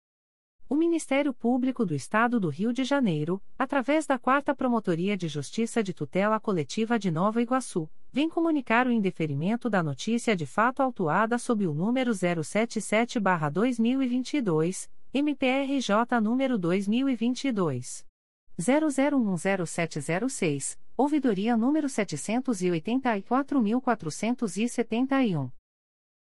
O Ministério Público do Estado do Rio de Janeiro, através da 4 Promotoria de Justiça de Tutela Coletiva de Nova Iguaçu, vem comunicar o indeferimento da notícia de fato autuada sob o número 077-2022, MPRJ número 2022 00107006, ouvidoria número 784.471.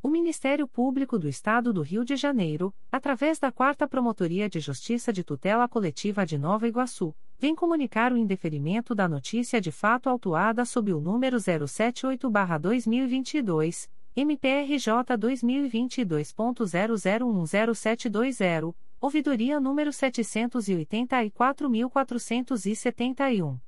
O Ministério Público do Estado do Rio de Janeiro, através da 4 Promotoria de Justiça de Tutela Coletiva de Nova Iguaçu, vem comunicar o indeferimento da notícia de fato autuada sob o número 078-2022, MPRJ 2022.00107220, ouvidoria número 784.471.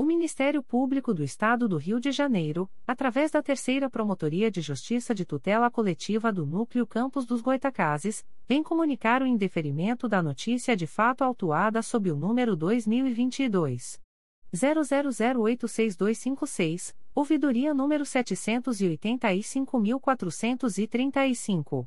O Ministério Público do Estado do Rio de Janeiro, através da Terceira Promotoria de Justiça de Tutela Coletiva do Núcleo Campos dos Goitacazes, vem comunicar o indeferimento da notícia de fato autuada sob o número 2022 00086256, ouvidoria número 785.435.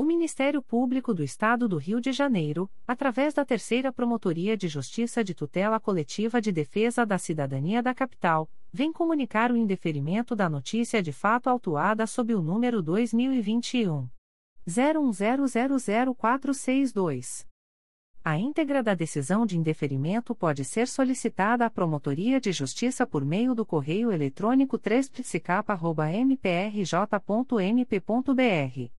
O Ministério Público do Estado do Rio de Janeiro, através da Terceira Promotoria de Justiça de Tutela Coletiva de Defesa da Cidadania da Capital, vem comunicar o indeferimento da notícia de fato autuada sob o número 2021 01000462. A íntegra da decisão de indeferimento pode ser solicitada à Promotoria de Justiça por meio do correio eletrônico 3psicapa.mprj.mp.br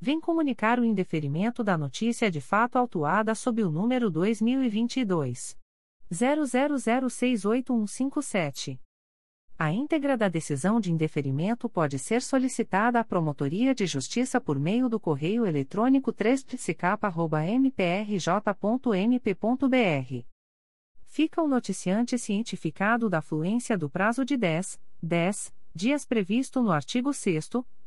vem comunicar o indeferimento da notícia de fato autuada sob o número 2022 00068157. A íntegra da decisão de indeferimento pode ser solicitada à Promotoria de Justiça por meio do correio eletrônico 3psicapa.mprj.mp.br. Fica o noticiante cientificado da fluência do prazo de 10, 10 dias previsto no artigo 6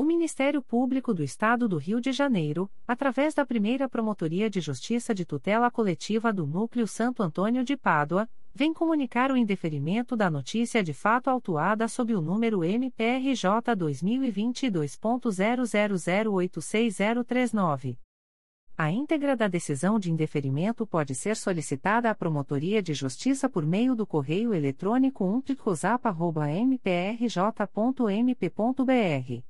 O Ministério Público do Estado do Rio de Janeiro, através da primeira Promotoria de Justiça de Tutela Coletiva do Núcleo Santo Antônio de Pádua, vem comunicar o indeferimento da notícia de fato autuada sob o número MPRJ 2022.00086039. A íntegra da decisão de indeferimento pode ser solicitada à Promotoria de Justiça por meio do correio eletrônico umplicosap.mprj.mp.br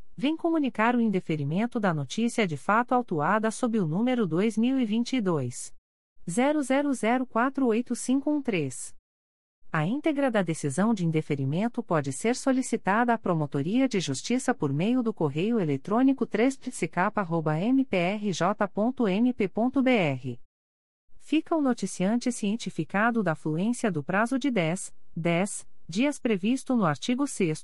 vem comunicar o indeferimento da notícia de fato autuada sob o número 2022 00048513. A íntegra da decisão de indeferimento pode ser solicitada à Promotoria de Justiça por meio do correio eletrônico 3psicapa.mprj.mp.br fica o noticiante cientificado da fluência do prazo de 10, 10 dias previsto no artigo 6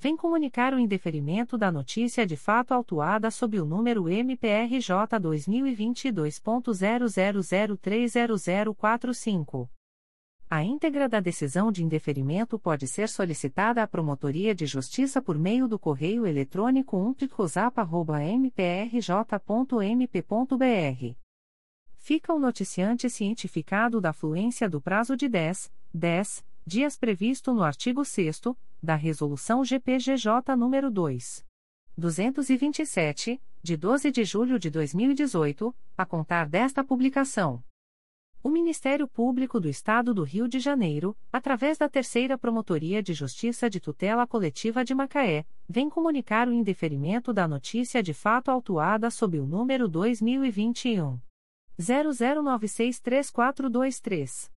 vem comunicar o indeferimento da notícia de fato autuada sob o número MPRJ 2022.00030045. A íntegra da decisão de indeferimento pode ser solicitada à Promotoria de Justiça por meio do correio eletrônico umpticosap.mprj.mp.br. Fica o noticiante cientificado da fluência do prazo de 10, 10 dias previsto no artigo 6 da Resolução GPGJ nº 2. 227, de 12 de julho de 2018, a contar desta publicação. O Ministério Público do Estado do Rio de Janeiro, através da Terceira Promotoria de Justiça de Tutela Coletiva de Macaé, vem comunicar o indeferimento da notícia de fato autuada sob o número 2021 00963423.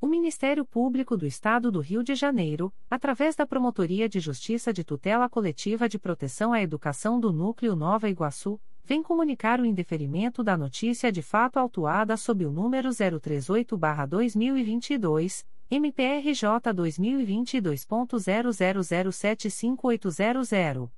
O Ministério Público do Estado do Rio de Janeiro, através da Promotoria de Justiça de Tutela Coletiva de Proteção à Educação do Núcleo Nova Iguaçu, vem comunicar o indeferimento da notícia de fato autuada sob o número 038-2022, MPRJ 2022.00075800.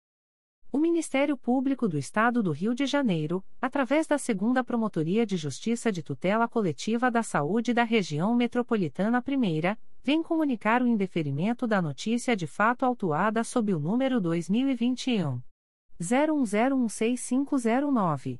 O Ministério Público do Estado do Rio de Janeiro, através da Segunda Promotoria de Justiça de Tutela Coletiva da Saúde da Região Metropolitana I, vem comunicar o indeferimento da notícia de fato autuada sob o número 2021 01016509.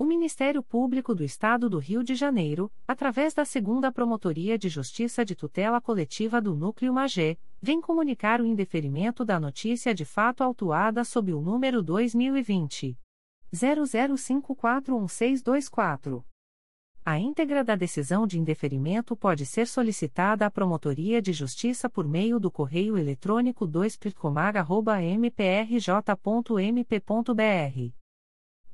O Ministério Público do Estado do Rio de Janeiro, através da Segunda Promotoria de Justiça de Tutela Coletiva do Núcleo Magé, vem comunicar o indeferimento da notícia de fato autuada sob o número 2020 00541624. A íntegra da decisão de indeferimento pode ser solicitada à Promotoria de Justiça por meio do correio eletrônico 2picomag.mprj.mp.br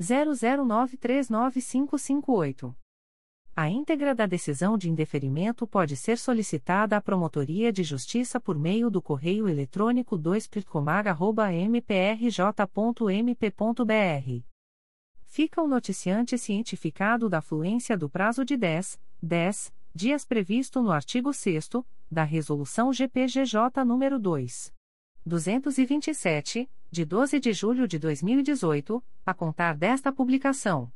00939558. A íntegra da decisão de indeferimento pode ser solicitada à Promotoria de Justiça por meio do correio eletrônico 2 mprj.mp.br. Fica o noticiante cientificado da fluência do prazo de 10, 10 dias previsto no artigo 6 da Resolução GPGJ nº 2. 227, de 12 de julho de 2018, a contar desta publicação.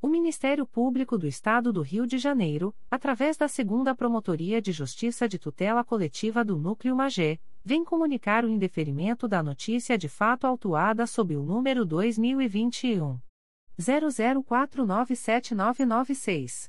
O Ministério Público do Estado do Rio de Janeiro, através da Segunda Promotoria de Justiça de Tutela Coletiva do Núcleo Magé, vem comunicar o indeferimento da notícia de fato autuada sob o número 2021 00497996.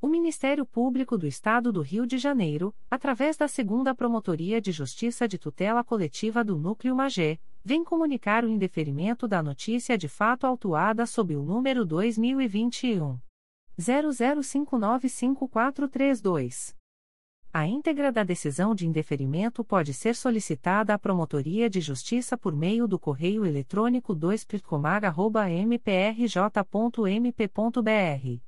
O Ministério Público do Estado do Rio de Janeiro, através da Segunda Promotoria de Justiça de Tutela Coletiva do Núcleo Magé, vem comunicar o indeferimento da notícia de fato autuada sob o número 2021 00595432. A íntegra da decisão de indeferimento pode ser solicitada à Promotoria de Justiça por meio do correio eletrônico 2picomag.mprj.mp.br.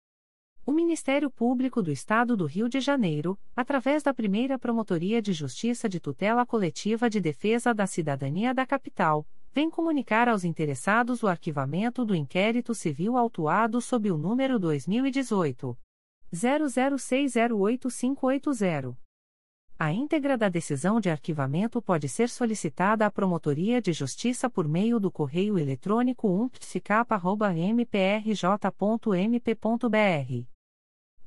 O Ministério Público do Estado do Rio de Janeiro, através da primeira Promotoria de Justiça de Tutela Coletiva de Defesa da Cidadania da Capital, vem comunicar aos interessados o arquivamento do inquérito civil autuado sob o número 2018. 00608580. A íntegra da decisão de arquivamento pode ser solicitada à Promotoria de Justiça por meio do correio eletrônico umptficapa.mprj.mp.br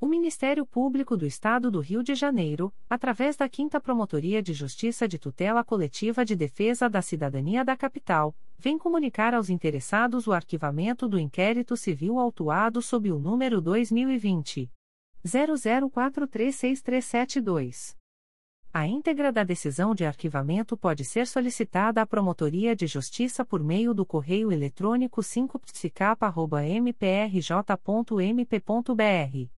O Ministério Público do Estado do Rio de Janeiro, através da 5 Promotoria de Justiça de Tutela Coletiva de Defesa da Cidadania da Capital, vem comunicar aos interessados o arquivamento do inquérito civil autuado sob o número 2020 00436372. A íntegra da decisão de arquivamento pode ser solicitada à Promotoria de Justiça por meio do correio eletrônico 5psicapa.mprj.mp.br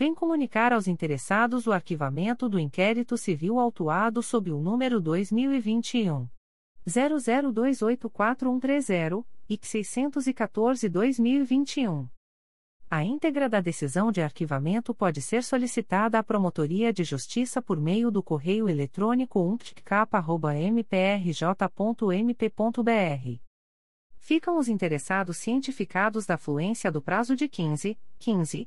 vem comunicar aos interessados o arquivamento do inquérito civil autuado sob o número 2021 00284130 IC 614-2021. A íntegra da decisão de arquivamento pode ser solicitada à Promotoria de Justiça por meio do correio eletrônico umptcap.mprj.mp.br. Ficam os interessados cientificados da fluência do prazo de 15, 15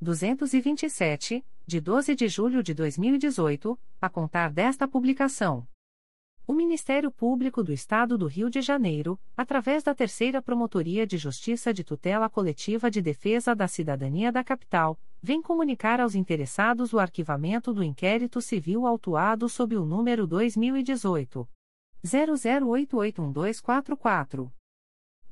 227, de 12 de julho de 2018, a contar desta publicação. O Ministério Público do Estado do Rio de Janeiro, através da Terceira Promotoria de Justiça de Tutela Coletiva de Defesa da Cidadania da Capital, vem comunicar aos interessados o arquivamento do inquérito civil autuado sob o número 2018 00881244.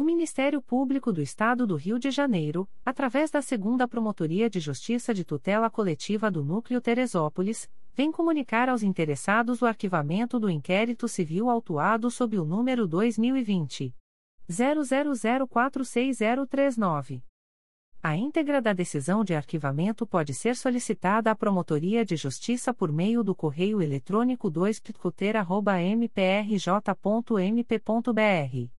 O Ministério Público do Estado do Rio de Janeiro, através da Segunda Promotoria de Justiça de Tutela Coletiva do Núcleo Teresópolis, vem comunicar aos interessados o arquivamento do inquérito civil autuado sob o número 2020 00046039. A íntegra da decisão de arquivamento pode ser solicitada à Promotoria de Justiça por meio do correio eletrônico 2 mprj.mp.br.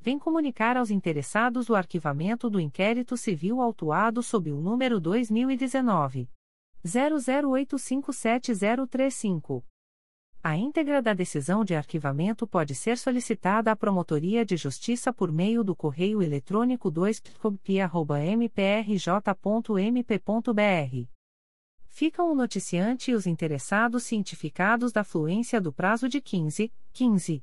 vem comunicar aos interessados o arquivamento do inquérito civil autuado sob o número 2019 00857035. A íntegra da decisão de arquivamento pode ser solicitada à Promotoria de Justiça por meio do correio eletrônico 2pcop.mprj.mp.br. Ficam o noticiante e os interessados cientificados da fluência do prazo de 15, 15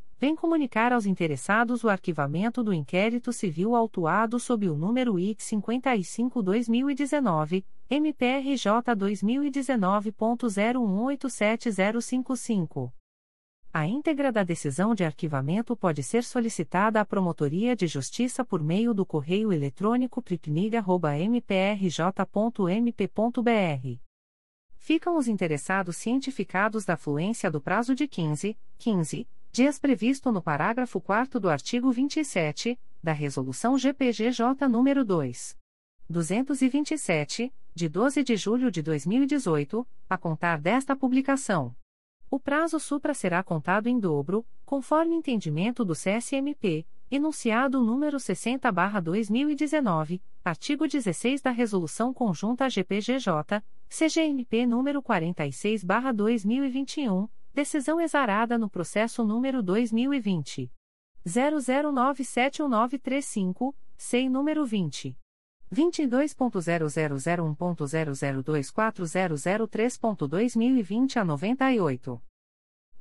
vem comunicar aos interessados o arquivamento do inquérito civil autuado sob o número I 55-2019, MPRJ 2019.01875055. A íntegra da decisão de arquivamento pode ser solicitada à Promotoria de Justiça por meio do correio eletrônico pripnig.mprj.mp.br. Ficam os interessados cientificados da fluência do prazo de 15, 15 dias previsto no parágrafo 4 do artigo 27 da Resolução GPGJ nº 2. 227, de 12 de julho de 2018, a contar desta publicação. O prazo supra será contado em dobro, conforme entendimento do CSMP, enunciado número 60/2019, artigo 16 da Resolução Conjunta GPGJ, CGNP número 46/2021, decisão exarada no processo número 2020 00971935, SEI número 20. 22.0001.0024003.2020 a 98.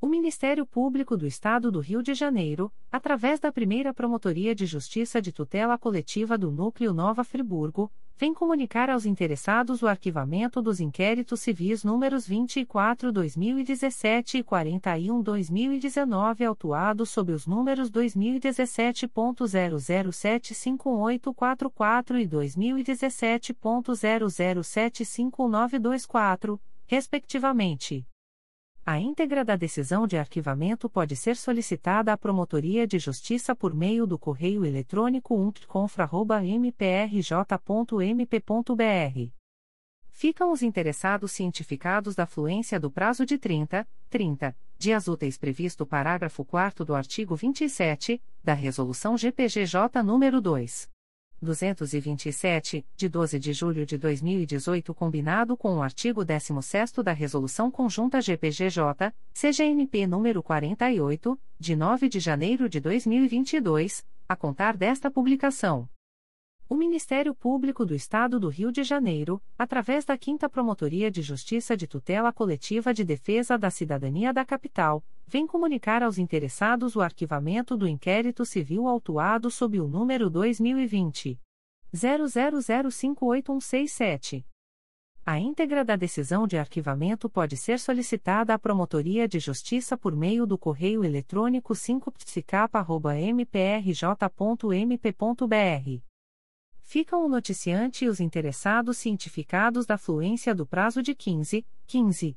O Ministério Público do Estado do Rio de Janeiro, através da primeira Promotoria de Justiça de Tutela Coletiva do Núcleo Nova Friburgo, vem comunicar aos interessados o arquivamento dos inquéritos civis números 24-2017 e 41-2019, autuados sob os números 2017.00751844 e 2017.00751924, respectivamente. A íntegra da decisão de arquivamento pode ser solicitada à Promotoria de Justiça por meio do correio eletrônico umptconfra.mprj.mp.br. Ficam os interessados cientificados da fluência do prazo de 30, 30 dias úteis previsto parágrafo 4 do artigo 27 da Resolução GPGJ nº 2. 227, de 12 de julho de 2018, combinado com o artigo 16 da Resolução Conjunta GPGJ, CGNP número 48, de 9 de janeiro de 2022, a contar desta publicação. O Ministério Público do Estado do Rio de Janeiro, através da 5 Promotoria de Justiça de Tutela Coletiva de Defesa da Cidadania da Capital, vem comunicar aos interessados o arquivamento do inquérito civil autuado sob o número 2020 00058167. A íntegra da decisão de arquivamento pode ser solicitada à Promotoria de Justiça por meio do correio eletrônico 5psicapa.mprj.mp.br ficam o noticiante e os interessados cientificados da fluência do prazo de 15, 15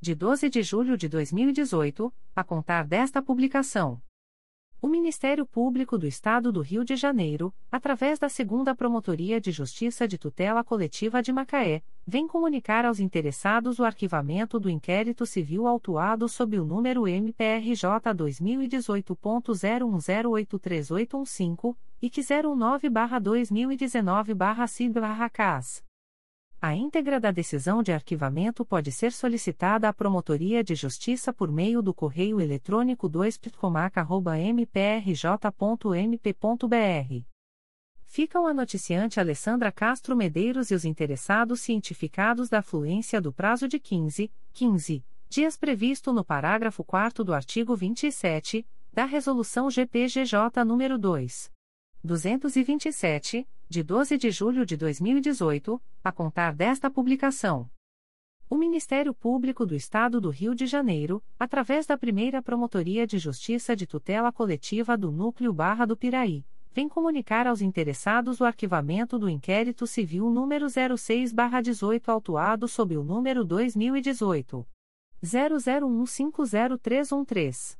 de 12 de julho de 2018, a contar desta publicação. O Ministério Público do Estado do Rio de Janeiro, através da Segunda Promotoria de Justiça de Tutela Coletiva de Macaé, vem comunicar aos interessados o arquivamento do inquérito civil autuado sob o número MPRJ 2018.01083815 e que 09-2019-CID-CAS. A íntegra da decisão de arquivamento pode ser solicitada à Promotoria de Justiça por meio do correio eletrônico 2ptcomac.mprj.mp.br. Ficam a noticiante Alessandra Castro Medeiros e os interessados cientificados da fluência do prazo de 15, 15 dias previsto no parágrafo 4 do artigo 27 da Resolução GPGJ nº 2. 227, de 12 de julho de 2018, a contar desta publicação. O Ministério Público do Estado do Rio de Janeiro, através da primeira Promotoria de Justiça de Tutela Coletiva do Núcleo Barra do Piraí, vem comunicar aos interessados o arquivamento do inquérito civil número 06-18 autuado sob o número 2018 00150313.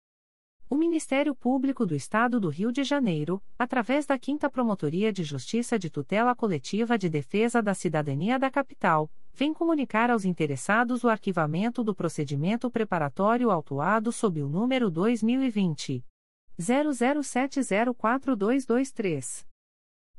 O Ministério Público do Estado do Rio de Janeiro, através da 5 Promotoria de Justiça de Tutela Coletiva de Defesa da Cidadania da Capital, vem comunicar aos interessados o arquivamento do procedimento preparatório autuado sob o número 2020 00704223.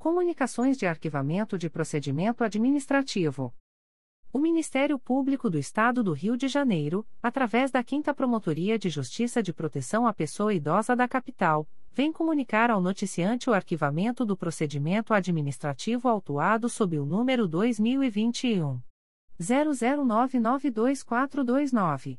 Comunicações de arquivamento de procedimento administrativo. O Ministério Público do Estado do Rio de Janeiro, através da 5 Promotoria de Justiça de Proteção à Pessoa Idosa da Capital, vem comunicar ao noticiante o arquivamento do procedimento administrativo autuado sob o número 2021 00992429.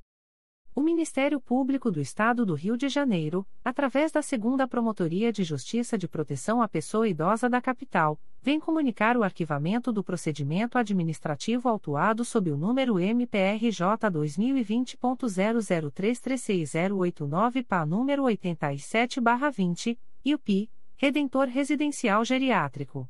O Ministério Público do Estado do Rio de Janeiro, através da Segunda Promotoria de Justiça de Proteção à Pessoa Idosa da Capital, vem comunicar o arquivamento do procedimento administrativo autuado sob o número MPRJ 2020.00336089 PA número 87/20 e o PI, Redentor Residencial Geriátrico.